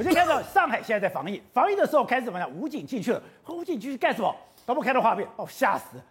我就看到上海现在在防疫，防疫的时候开始怎么样？武警进去了，武警进去干什么？导播看到画面，哦，吓死了！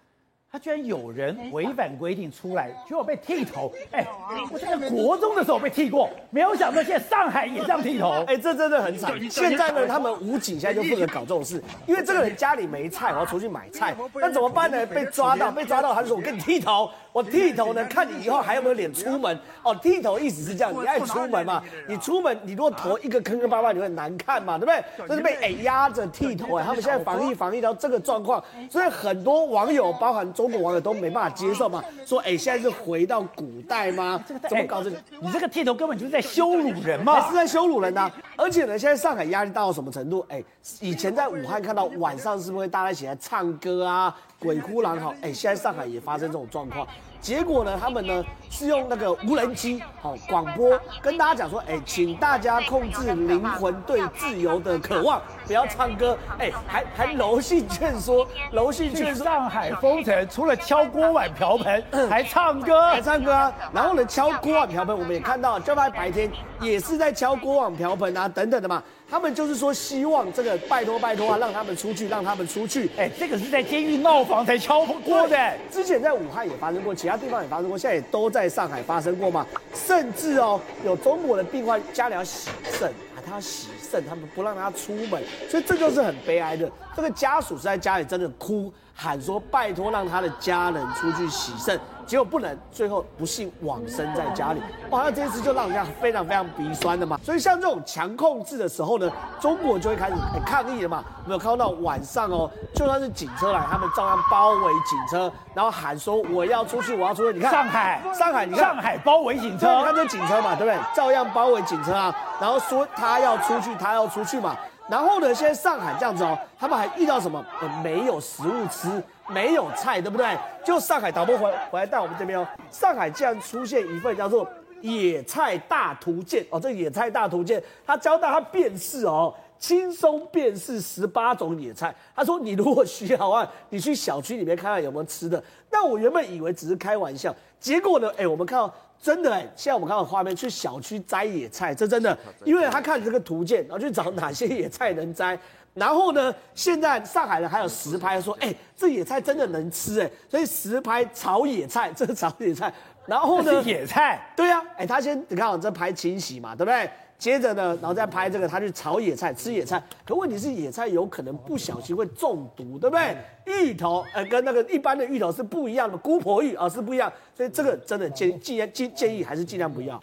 他居然有人违反规定出来，结果被剃头。哎，我在国中的时候被剃过，没有想到现在上海也这样剃头。哎，这真的很惨。现在呢，他们武警现在就负责搞这种事，因为这个人家里没菜，我要出去买菜，那怎么办呢？被抓到，被抓到，他就说：“我给你剃头。”我剃头呢，看你以后还有没有脸出门哦。剃头意思是这样，你爱出门嘛？你出门，你如果头一个坑坑巴巴，你会很难看嘛，对不对？这是被哎压着剃头哎。他们现在防疫防疫到这个状况，所以很多网友，包含中国网友都没办法接受嘛，说哎，现在是回到古代吗？怎么搞这个？你这个剃头根本就是在羞辱人嘛？是在羞辱人呐！而且呢，现在上海压力大到什么程度？哎，以前在武汉看到晚上是不是会大家一起来唱歌啊？鬼哭狼嚎，哎，现在上海也发生这种状况。结果呢，他们呢是用那个无人机，好广播跟大家讲说，哎，请大家控制灵魂对自由的渴望，不要唱歌，哎，还还柔性劝说，柔性劝说。上海封城，除了敲锅碗瓢盆，还唱歌，还唱歌啊。然后呢，敲锅碗瓢盆，我们也看到，就在白天也是在敲锅碗瓢盆啊，等等的嘛。他们就是说，希望这个拜托拜托啊，让他们出去，让他们出去。哎，这个是在监狱闹房才敲锅的。之前在武汉也发生过，其他地方也发生过，现在也都在上海发生过嘛。甚至哦，有中国的病患家里要洗肾啊，他要洗肾，他们不让他出门，所以这就是很悲哀的。这个家属是在家里真的哭喊说，拜托让他的家人出去洗肾。结果不能，最后不幸往生在家里。哇，那这一次就让人家非常非常鼻酸的嘛。所以像这种强控制的时候呢，中国就会开始很抗议了嘛。没有看到晚上哦，就算是警车来，他们照样包围警车，然后喊说我要出去，我要出去。你看上海，上海，你看上海包围警车，你看这警车嘛，对不对？照样包围警车啊，然后说他要出去，他要出去嘛。然后呢，现在上海这样子哦，他们还遇到什么？没有食物吃。没有菜，对不对？就上海导播回回来带我们这边哦。上海竟然出现一份叫做《野菜大图鉴》哦，这《野菜大图鉴》他教大家辨识哦，轻松辨识十八种野菜。他说，你如果需要啊，你去小区里面看看有没有吃的。那我原本以为只是开玩笑，结果呢，哎，我们看到真的哎，现在我们看到画面去小区摘野菜，这真的，因为他看这个图鉴，然后去找哪些野菜能摘。然后呢，现在上海人还有实拍说，哎，这野菜真的能吃哎，所以实拍炒野菜，这是炒野菜。然后呢，野菜，对呀、啊，哎，他先你看我这拍清洗嘛，对不对？接着呢，然后再拍这个，他去炒野菜，吃野菜。可问题是，野菜有可能不小心会中毒，对不对？芋头，呃，跟那个一般的芋头是不一样的，姑婆芋啊是不一样，所以这个真的建建议建建议还是尽量不要。